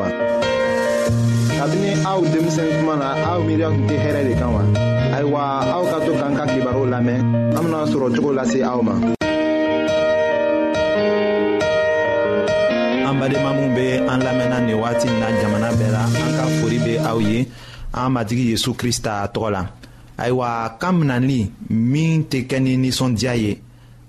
wa. kabini aw denmisɛn kuma na aw miiriya tun tɛ hɛrɛ de kan wa. ayiwa aw ka to k'an ka kibaru lamɛn an bena sɔrɔ cogo lase aw ma. an badenma minw be an lamɛnna nin wagati na jamana bɛɛ la an ka fori be aw ye an matigi yezu krista tɔgɔ la ayiwa kan minɛli min tɛ kɛ ni nisɔndiya ye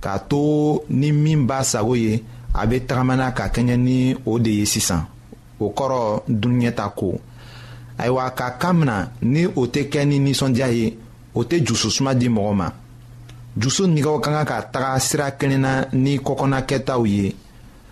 k'a to ni min b'a sago ye a bɛ tagamana ka kɛɲɛ ni o de ye sisan o kɔrɔ dunɲɛta ko ayiwa ka kan mina ni o tɛ kɛ ni nisɔndiya ye o tɛ jususuma di mɔgɔ ma jusu nigɛw ka kan ka taga sira kelen na ni kɔkɔna kɛtaw ye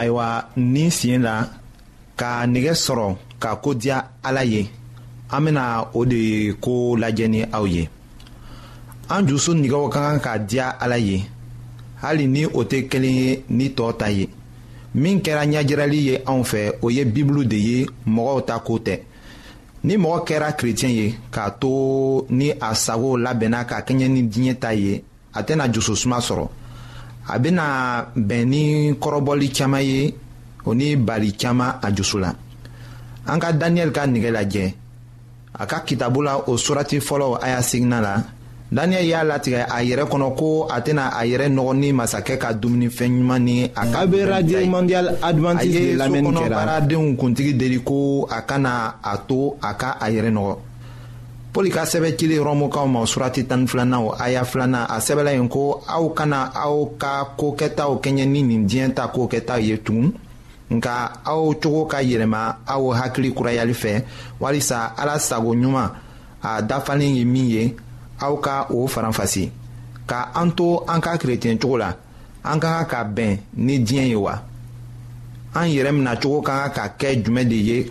ayiwa nin sen la ka nɛgɛ sɔrɔ ka ko diya ala ye an bɛna o de ko lajɛ ni aw ye. an dusu nigɛw ka kan k'a diya ala ye hali ni o tɛ kelen ye ni tɔɔ ta ye min kɛra ɲɛjirali ye anw fɛ o ye bibulu de ye mɔgɔw ta ko tɛ ni mɔgɔ kɛra krecɛn ye k'a to ni a sago labɛnna ka kɛɲɛ ni diɲɛ ta ye a tɛna jososuma sɔrɔ a bɛna bɛn ni kɔrɔbɔli caman ye o ni bari caman a joso la an ka daniyɛli ka nɛgɛ lajɛ a ka kitabu la o surati fɔlɔ a y'a seginna la daniyɛli y'a latigɛ a yɛrɛ kɔnɔ ko a tɛna a yɛrɛ nɔgɔ ni masakɛ ka dumunifɛn ɲuman ni a ka bɛ radio mondial adventiste de lamɛnni kɛra a ye sokɔnɔ baaradenw kuntigi deli ko a kana a to a ka a yɛrɛ nɔgɔ pɔli ka sɛbɛ cilen rɔmokaw ma surati tan ni filanan o aya filanan a sɛbɛla yen ko aw kana aw ka kokɛtaw kɛɲɛ ni nin diɲɛ ta kokɛtaw ye tugun nka aw cogo ka yɛlɛma aw hakili kurayali fɛ walisa ala sago ɲuman a dafalen ye min ye aw ka o faranfasi ka an to an ka kerecɛn cogo la an ka kan ka bɛn ni diɲɛ ye wa an yɛrɛ minɛ cogo ka kan ka kɛ jumɛn de ye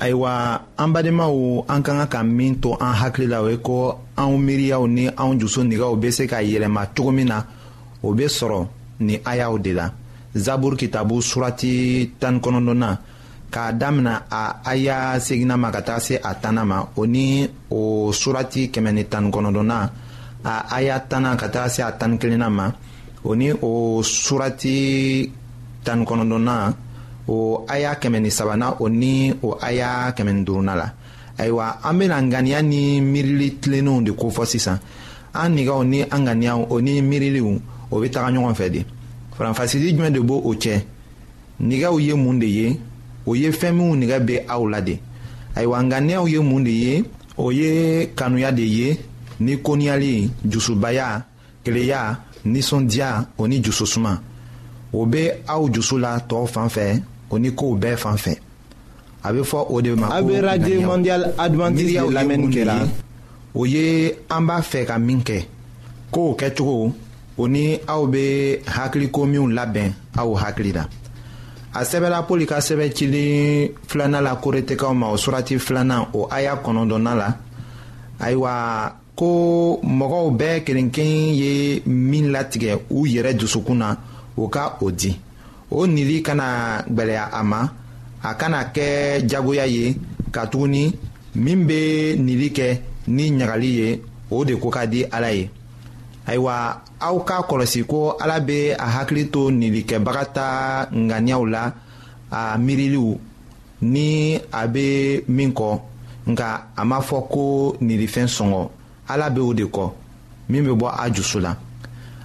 ayiwa an badenmaw an ka kan ka min to an hakili la o ye ko anw miiriyaw ni anw dusu nɛgɛw bɛ se ka yɛlɛma cogo min na o bɛ sɔrɔ nin ayaw de la zaburu kitabu surati tan kɔnɔntɔnna k'a damina a aya seginna ma ka taa se a tanna ma o ni o surati kɛmɛ ni tan kɔnɔntɔnna a aya tanna ka taa se a tan ni kelenna ma o ni o surati tan kɔnɔntɔnnan o aya kɛmɛ ni sabanan o ni o aya kɛmɛ ni duurunan la ayiwa an bɛna ŋaniya ni miirili tilennenw de kofɔ sisan an nɛgɛw ni an ŋaniyaw o ni miiriliw o bɛ taga ɲɔgɔn fɛ de faranfasili jumɛn de b'o o cɛ nɛgɛw ye mun de ye o ye fɛn minnu nɛgɛ bɛ aw la de ayiwa ŋaniyaw ye mun de ye o ye kanuya de ye ni koniyali jusubaya keleya nisɔndiya o ni jususuma o bɛ aw jusu la tɔw fan fɛ o ni kow bɛɛ fan fɛ a bɛ fɔ o de ma ko ŋaniyaw miiriyaw ye minnu ye o ye an b'a fɛ ka min kɛ kow kɛcogo o ni aw bɛ hakiliko minw labɛn aw hakili la a sɛbɛnna poli ka sɛbɛn cilen filanan la koretekaw ma o surati filanan o aya kɔnɔntɔnnan la ayiwa ko mɔgɔw bɛɛ kelenken ye min latigɛ u yɛrɛ dusukun na o ka o di o nili kana gwɛlɛya a ma a kana kɛ jagoya ye katuguni min bɛ nili kɛ ni ɲagali ye o de ko ka di ala ye ayiwa aw k'a kɔlɔsi ko ala bɛ a hakili to nilikɛbaga ta ŋaniyaw la a miiriliw ni a bɛ min kɔ nka a ma fɔ ko nirifɛn sɔngɔ ala bɛ o de kɔ min bɛ bɔ a dusu la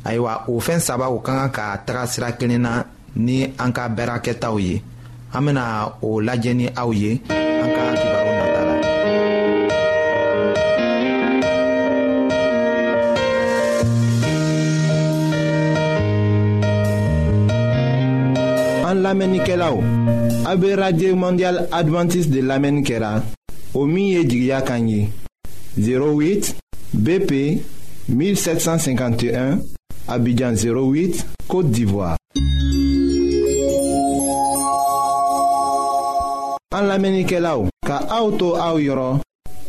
ayiwa o fɛn saba o ka kan ka taga sira kelen na ni an ka baarakɛtaw ye an bɛna o lajɛ ni aw ye an ka kibaru nata la. an lamɛnnikɛlaw. a bɛ radio mondial adventiste de lamɛnni kɛra o min ye jigiya kan ye 08 BP 1751 Abidjan 08 Côte d'Ivoire. An lamɛnnikɛlaw ka aw to aw yɔrɔ.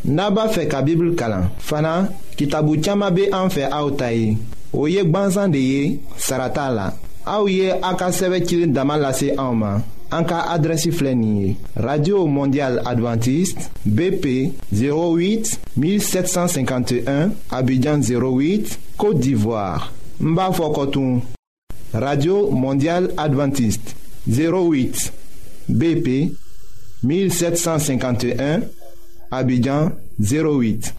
n'a b'a fɛ ka bibulu kalan fana kitabu caman bɛ an fɛ aw ta ye o ye gbansan de ye sara t'a la aw ye a ka sɛbɛn cilen dama lase anw ma an ka adrɛsi filɛ nin ye radio mondial adventiste bp 08 1751 abidjan 08 côte d'ivoire n b'a fɔ kɔtun Radio Mondiale Adventiste 08 BP 1751 Abidjan 08.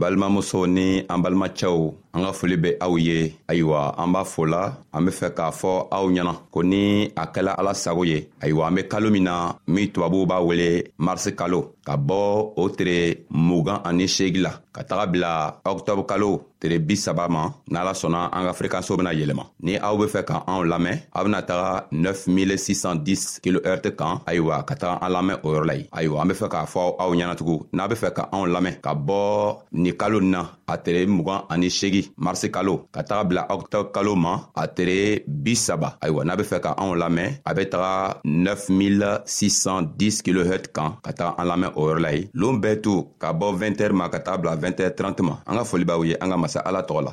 balimamuso ni an balimacɛw an ka foli bɛ aw ye ayiwa an b'a fo la an be fɛ k'a fɔ aw ɲɛna ko ni a kɛla ala sago ye ayiwa an be kalo min na min tubabuw b'a wele marisi kalo ka bɔ o tere mugan ani seegi la ka taga bila ɔktɔbr kalo tere bi saba ma n'ala sɔnna an ka firikanso bena yɛlɛma ni aw be fɛ ka anw lamɛn aw bena taga 9610 kilohɛrt kan ayiwa ka taga an lamɛn o yɔrɔ la ye ayiwa an be fɛ k'a fɔ aw ɲɛnatugun n'a be fɛ ka anw lamɛn ka bɔ ni kalo na a tere mugan ani segi marisi kalo ka taga bila octobre kalo ma a tere bi saba ayiwa n'a be fɛ ka anw lamɛn a be taga 9610 kilohɛt kan ka taga an lamɛn o yɔrɔ la ye loon bɛɛ to ka bɔ 20 hɛr ma ka taga bila 20 hɛr 30 ma an ka foli b'aw ye an ka masa ala tɔgɔ la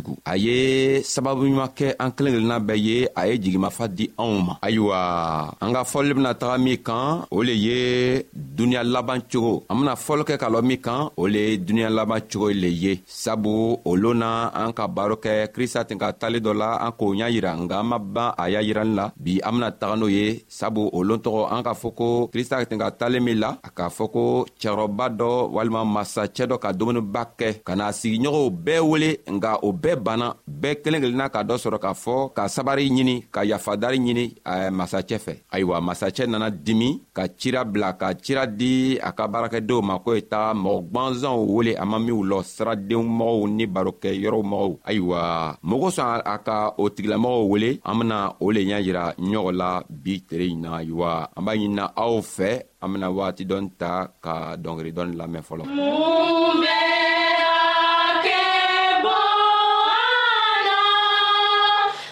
dugu a ye sababu ɲuman kɛ an kelen kelenna bɛɛ ye a ye jigimafa di anw ma ayiwa an ka fɔli bena taga min kan o le ye duniɲa laban cogo an bena fɔli kɛ ka lɔ min kan o le ye duniɲa laban cogo le ye sabu o loon na an ka baaro kɛ krista ten ka tali dɔ la an k'o ɲa yira nga an ma ban a y'a yirali la bi an bena taga n'o ye sabu o lon tɔgɔ an k'a fɔ ko krista tun ka talen min la a k'a fɔ ko cɛrɔba dɔ walima masacɛ dɔ ka dumuniba kɛ ka n'a sigiɲɔgɔnw bɛɛ wele nka o bɛɛ banna bɛɛ kelen kelenna ka dɔ sɔrɔ k'a fɔ ka sabari ɲini ka yafadari ɲini eh, masacɛ fɛ ayiwa masacɛ nana dimi ka cira bila ka cira di a ka baarakɛdenw ma ko ye taa mɔgɔ gwanzɔnw wele a ma minw lɔs siradenw mɔgɔw ni barokɛ yɔrɔw mɔgɔw ayiwa mɔgɔ sɔn a ka o tigilamɔgɔw wele an bena o le ɲɛ yira ɲɔgɔn la bi tere ɲi na ayiwa an b'a ɲinina aw fɛ an bena waati dɔn ta ka dɔngeri dɔni lamɛn fɔlɔ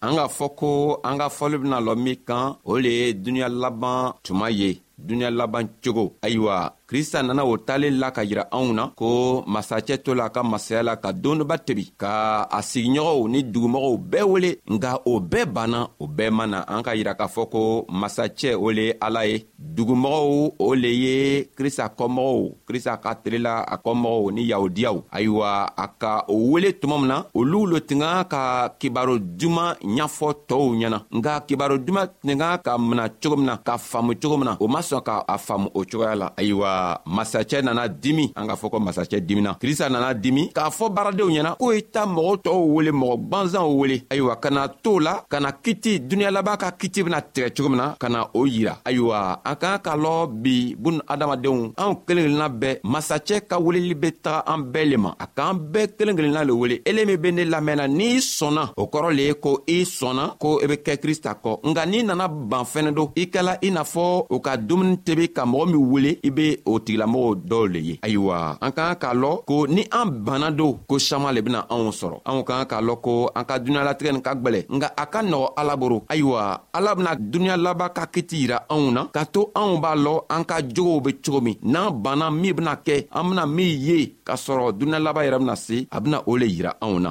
an k'a fɔ ko an ka fɔli bɛna lɔ min kan o le ye duniɲa laban tuma ye duniɲa laban cogo ayiwa krista nana o talen la ka yira anw na ko masacɛ to la a ka masaya la ka dondɔba tebi ka a sigiɲɔgɔnw ni dugumɔgɔw bɛɛ wele nka o bɛɛ banna o bɛɛ ma na an ka yira k'a fɔ ko masacɛ o le ye ala ye dugumɔgɔw o le ye krista kɔmɔgɔw krista ka tele la a kɔmɔgɔw ni yahudiyaw ayiwa a ka o wele tuma min na olu lo tinga ka kibaro duman ɲafɔ tɔɔw ɲɛna nka kibaro duman tinga ka mina cogo min na ka faamu cogo min na o ma sɔn ka a faamu o cogoya la ayiwa masacɛ nana dimi an k'a fɔ ko masacɛ dimina krista nana dimi k'a fɔ baaradenw ɲɛna k'o ye ta mɔgɔw tɔɔw wele mɔgɔ gwanzanw wele ayiwa kana to la ka na kiti duniɲa laban ka kiti bena tigɛ cogo min na ka na o yira ayiwa an k'an ka lɔ bi bun adamadenw anw kelen kelenna bɛɛ masacɛ ka weleli be taga an bɛɛ le ma a k'an bɛɛ kelen kelenna le wele ele min be ne lamɛnna n'i sɔnna o kɔrɔ le ye ko i sɔnna ko i e be kɛ krista kɔ nka n'i nana ban fɛnɛ don i kɛla i n'a fɔ u ka dumuni tebe ka mɔgɔ min wele i be o tigilamɔgɔw dɔw le ye ayiwa an k'an k'a lɔn ko ni an banna don ko saman le bena anw sɔrɔ anw ka kan k'a lɔn ko an ka dunuɲalatigɛ nin ka gwɛlɛ nka a ka nɔgɔ ala boro ayiwa ala bena dunuɲa laba ka kiti yira anw na k'a to anw b'a lɔn an ka jogow be cogo min n'an banna min bena kɛ an bena min ye k'a sɔrɔ dunuɲa laba yɛrɛ bena se a bena o le yira anw na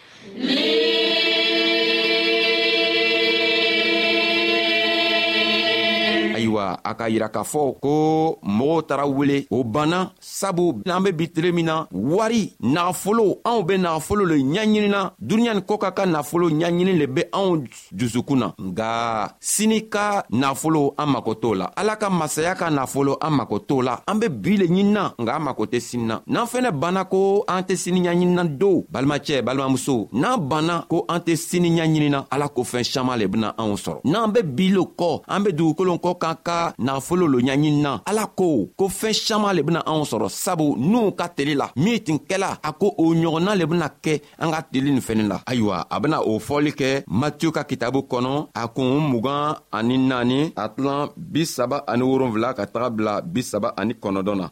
ayiwa a k'a yira k'a fɔ ko mɔgɔw taara wele o banna sabu n'an be bi tile min na wari nagafolo anw be nagafolo le ɲaɲinina duniɲa nin kɔ ka ka nafolo ɲaɲini le be anw dusukun na nka sini ka nafolo an mako t'o la ala ka masaya ka nafolo an mako t'o la an be bi le ɲinina nka an mako tɛ sini na n'an fɛnɛ banna ko an tɛ sini ɲaɲinina don balimacɛ balimamuso n'an banna ko an tɛ sini ɲaɲinina ala ko fɛn saman le bena anw sɔrɔ n'an be bi lo kɔ an be dugukolon kɔ k'an ka nafolo lo ɲaɲinina ala ko ko fɛn saman le bena anw sɔrɔ sabu n'u ka teli la min tin kɛla a ko o ɲɔgɔnna le bena kɛ an ka teli nin fɛnɛ la ayiwa a bena o fɔli kɛ matiyu ka kitabu kɔnɔ a kun mugan ani naani a tilan bisaba ani woronfila ka taga bila bisaba ani kɔnɔdɔn na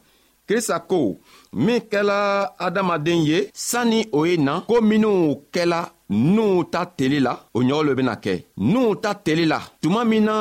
krista ko min kɛla adamaden ye sanni o ye na ko minw kɛla n'u ta teli la o ɲɔgɔn lo bena kɛ n'u ta teli la tuma min na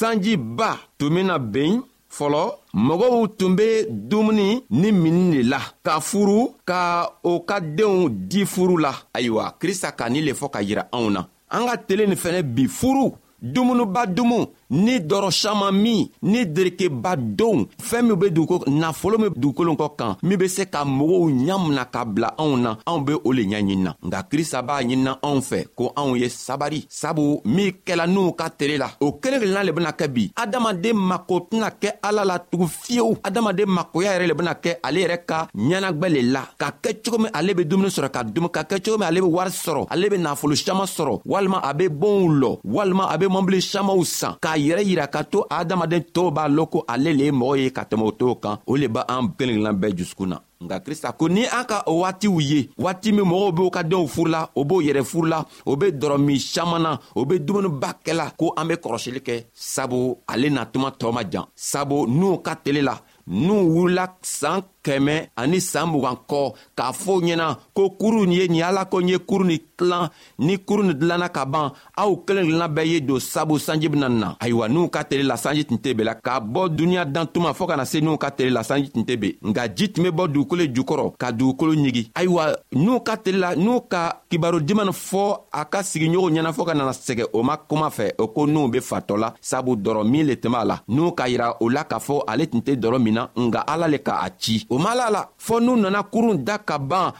sanjiba tun bena ben fɔlɔ mɔgɔw tun bɛ dumuni ni mini de la ka furu ka o ka denw di furu la ayiwa krista ka ni le fɔ ka yira anw na an ka tele nin fɛnɛ bi furu dumuniba dumu ni dɔrɔ saman min ni derekeba donw fɛɛn min be dugu nafolo min dugukolon kɔ kan min be se ka mɔgɔw ɲamina ka bila anw na anw be o le ɲaɲinina nka krista b'a ɲinina anw fɛ ko anw ye sabari sabu min kɛla n'u ka tere la o kelen kelenna le bena kɛ bi adamaden mako tɛna kɛ ala la tugu fiyewu adamaden makoya yɛrɛ le bena kɛ ale yɛrɛ ka ɲɛnagwɛ le la ka kɛ cogo min ale be dumuni sɔrɔ ka dum ka kɛ cogo min ale be wari sɔrɔ ale be nafolo saman sɔrɔ walima a be bonw lɔ walima a be mɔbili samanw san k'a yɛrɛ yira ka to adamaden tɔɔw b'a lɔn ko ale le ye mɔgɔ ye ka tɛmɛ o tow kan o le b' an kelen kelenna bɛɛ jusukun na nka krista ko ni an ka o waatiw ye waati min mɔgɔw b'o ka denw furula o b'o yɛrɛ furula o be dɔrɔmi saman na o be dumuniba kɛla ko an be kɔrɔsili kɛ sabu ale na tuma tɔɔ ma jan sabu n'u ka tele la n'u wulila saan kɛmɛ ani saan mugan kɔ k'a fɔ ɲɛna ko kurun ye nin ala ko n ye kurun ni tilan ni kurun dilanna ka ban aw kelen kelenna bɛɛ ye don sabu sanji bena na ayiwa n'u ka tele la sanji tun tɛ be la k'a bɔ duniɲa dan tuma fɔɔ kana se n'u ka tele la sanji tun tɛ be nka ji tun be bɔ dugukolo jukɔrɔ ka dugukolo ɲigi ayiwa n'u ka tele la n'u ka kibaro diman fɔɔ a ka sigiɲɔgɔnw ɲɛna fɔɔ ka nana sɛgɛ o ma kuma fɛ o ko n'u be fatɔ la sabu dɔrɔ min le tun b'a la n'u ka yira o la k'a fɔ ale tun tɛ dɔrɔ min na nka ala le k'a ci o ma la la fɔɔ n'u nana kurun da ka ban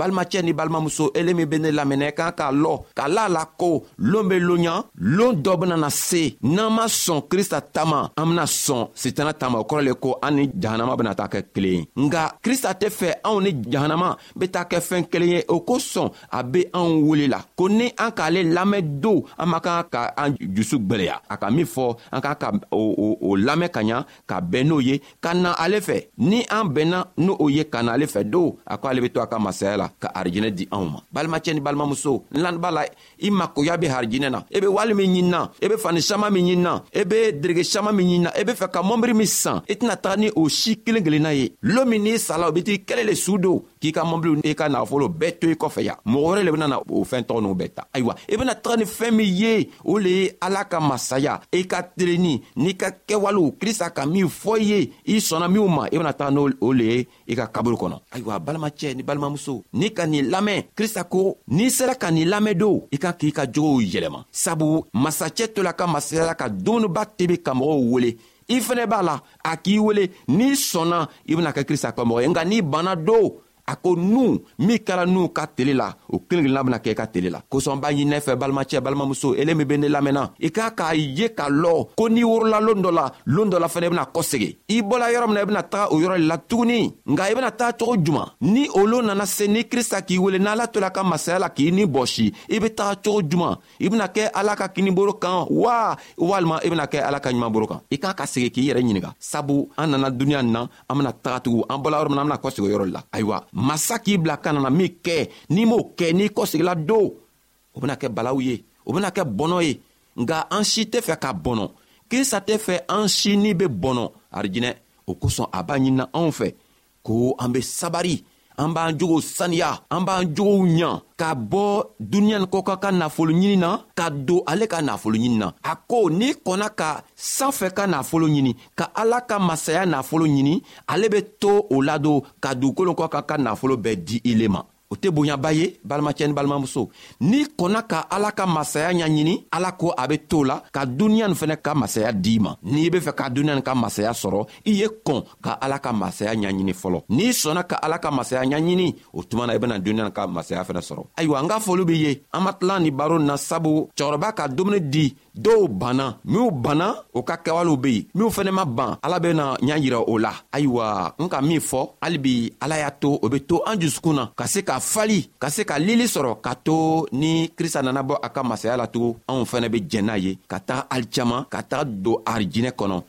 balimacɛ ni balimamuso ele min be ne laminɛ kan k'a lɔ ka la la ko loon be loɲa loon dɔ benana se n'an ma sɔn krista tama an bena sɔn sitana tama o kɔrɔ le ko an ni jahanama bena ta kɛ kelen nga krista tɛ fɛ anw ni jahanama bɛ taa kɛ fɛn kelen ye o kosɔn a bɛ anw wele la ko ni an k'ale lamɛn don an ma kan ka an dusu gbɛlɛya a ka min fɔ an ka ka o lamɛn ka ɲa ka bɛn n'o ye ka na ale fɛ ni an bɛnna n'o ye ka na ale fɛ don a ko ale bɛ to a ka masaya la ka arijinɛ di anw ma balimacɛ ni balimamuso n lamɛnba la i makoya be harijinɛ na e be wali min ɲinina e be fani saman min ɲinina e be derege saman min ɲinina e be fɛ ka mɔnbiri min san i tɛna taga ni o si kelen kelenna ye lo min n'i sala o be t'i kɛlɛ le su don k'i ka mɔbiliw n'i ka nafolo bɛɛ to i kɔfɛ ya mɔgɔ wɛrɛ le benana o fɛn tɔgɔ n'o bɛɛ ta ayiwa i bena taga ni fɛɛn min ye o le ye ala ka masaya i ka telenni n'i ka kɛwalew krista ka min fɔ i ye i sɔnna minw ma i bena taga n'o le ye i ka kaburu kɔnɔ ayiwa balimacɛ ni balimamuso n'i ka nin lamɛn krista ko n'i sera ka nin lamɛn don i kan k'i ka jogow yɛlɛma sabu masacɛ tola ka masaya la ka dumuniba tebe ka mɔgɔw wele i fɛnɛ b'a la a k'i wele n'i sɔnna i bena kɛ krista ka mɔgɔ ye nka n'i banna don a ko nu min kɛra n'u ka tele la o kelen kelenna bena kɛ i ka tele la kosɔn b'a ɲininɛ fɛ balimacɛ balimamuso ele min be ne lamɛnna i k'a k'a ye k'a lɔ ko n'i worola loon dɔ la loon dɔ la fɛnɛ i bena kɔsegi i bɔla yɔrɔ min na i bena taga o yɔrɔ le la tuguni nka i bena taga cogo juman ni o loon nana se ni krista k'i wele n'ala tola ka masaya la k'i ni bɔsi i be taga cogo juman i bena kɛ ala ka kiniboro kan wa walima i bena kɛ ala ka ɲumanboro kan i k'a ka segi k'i yɛrɛ ɲininga sabu an nana duniɲa nin na an bena taga tugu an bɔla yɔrɔ min na an bena kɔsegi yɔrɔ la ayiwa masa k'i bila ka nana min kɛ n'i m'o kɛ n'i kɔsegila don o bena kɛ balaw ye o bena kɛ bɔnɔ ye nka an si tɛ fɛ ka bɔnɔ krista tɛ fɛ an si ni be bɔnɔ arijinɛ o kosɔn a b'a ɲinina anw fɛ ko an be sabari an b'an jogow saniya an b'an jogow ɲa ka bɔ duniɲa ni kɔka ka nafolo ɲini na ka don ale ka nafolo ɲini na a ko n'i kɔnna ka sanfɛ ka nafolo ɲini ka ala ka masaya nafolo ɲini ale be to o ladon ka dugukolo kɔ ka ka nafolo bɛɛ di i le ma o tɛ bonyaba ye balimacɛ ni balimamuso n'i kɔnna ka ala ka masaya ɲaɲini ala ko a be to la ka duniɲa nin fɛnɛ ka masaya d'i ma n'i be fɛ ka duniɲa nin ka masaya sɔrɔ i ye kɔn ka ala ka masaya ɲaɲini fɔlɔ n'i sɔnna ka ala ka masaya ɲaɲini o tuma na i bena duniɲa ka masaya fɛnɛ sɔrɔ ayiwa an ka foli be ye an ma tilan ni baro na sabu cɛkɔrɔba ka dumuni di dɔw banna minw banna o ka kɛwalew be yen minw fɛnɛ ma ban ala bena ɲa yira o la ayiwa n ka min fɔ halibi ala y'a to o be to an jusukun na ka se ka fali ka se ka lili sɔrɔ ka to ni krista nana bɔ a ka masaya latugun anw fɛnɛ be jɛn n'a ye ka taga ali caaman ka taga don arijinɛ kɔnɔ